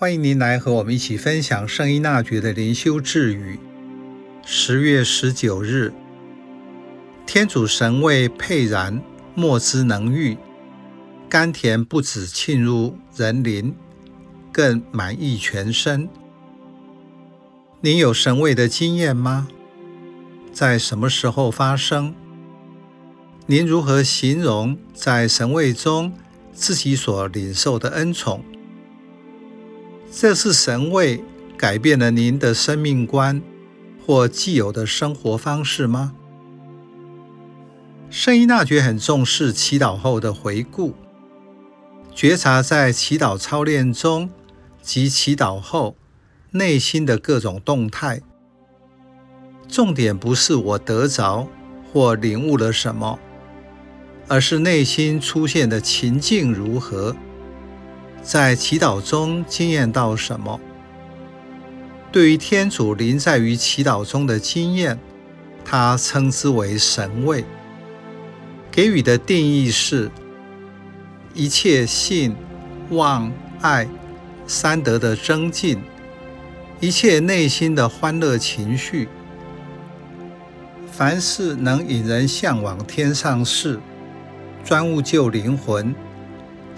欢迎您来和我们一起分享圣依纳爵的灵修智语。十月十九日，天主神位沛然，莫之能御，甘甜不只沁入人灵，更满溢全身。您有神位的经验吗？在什么时候发生？您如何形容在神位中自己所领受的恩宠？这是神位改变了您的生命观或既有的生活方式吗？圣依纳爵很重视祈祷后的回顾，觉察在祈祷操练中及祈祷后内心的各种动态。重点不是我得着或领悟了什么，而是内心出现的情境如何。在祈祷中经验到什么？对于天主临在于祈祷中的经验，他称之为神位。给予的定义是：一切信、望、爱三德的增进，一切内心的欢乐情绪，凡是能引人向往天上事，专务救灵魂。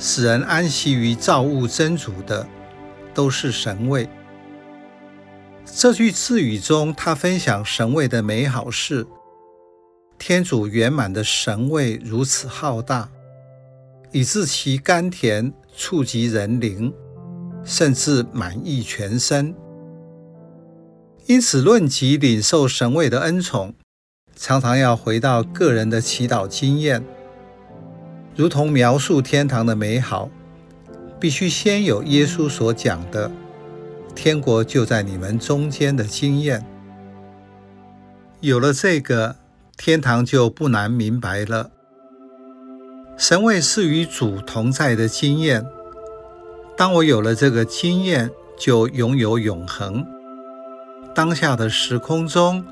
使人安息于造物真主的，都是神位。这句智语中，他分享神位的美好是：天主圆满的神位如此浩大，以致其甘甜触及人灵，甚至满溢全身。因此，论及领受神位的恩宠，常常要回到个人的祈祷经验。如同描述天堂的美好，必须先有耶稣所讲的“天国就在你们中间”的经验。有了这个，天堂就不难明白了。神位是与主同在的经验。当我有了这个经验，就拥有永恒。当下的时空中，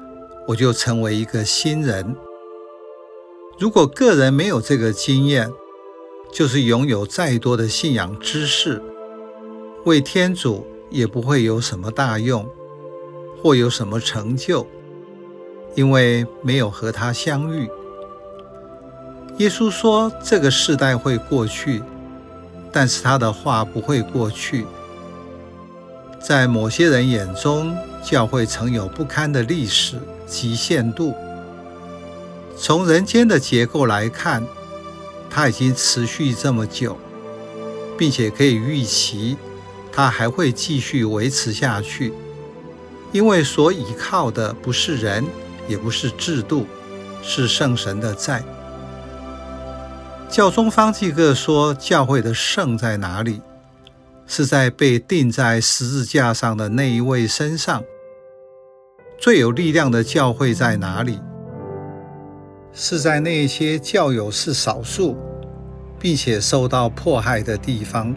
我就成为一个新人。如果个人没有这个经验，就是拥有再多的信仰知识，为天主也不会有什么大用，或有什么成就，因为没有和他相遇。耶稣说：“这个世代会过去，但是他的话不会过去。”在某些人眼中，教会曾有不堪的历史及限度。从人间的结构来看，它已经持续这么久，并且可以预期，它还会继续维持下去，因为所依靠的不是人，也不是制度，是圣神的在。教宗方济各说：“教会的圣在哪里？是在被钉在十字架上的那一位身上。最有力量的教会在哪里？”是在那些教友是少数，并且受到迫害的地方。